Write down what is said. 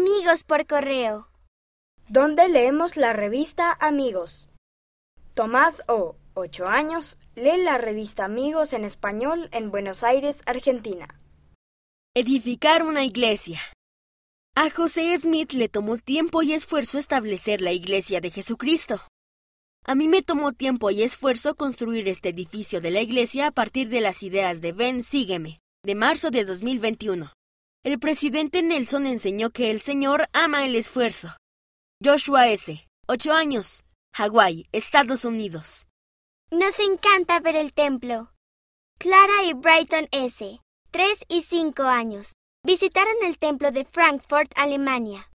Amigos por correo. ¿Dónde leemos la revista Amigos? Tomás O., 8 años, lee la revista Amigos en español en Buenos Aires, Argentina. Edificar una iglesia. A José Smith le tomó tiempo y esfuerzo establecer la iglesia de Jesucristo. A mí me tomó tiempo y esfuerzo construir este edificio de la iglesia a partir de las ideas de Ven, sígueme, de marzo de 2021. El presidente Nelson enseñó que el Señor ama el esfuerzo. Joshua S., 8 años, Hawái, Estados Unidos. Nos encanta ver el templo. Clara y Brighton S., 3 y 5 años, visitaron el templo de Frankfurt, Alemania.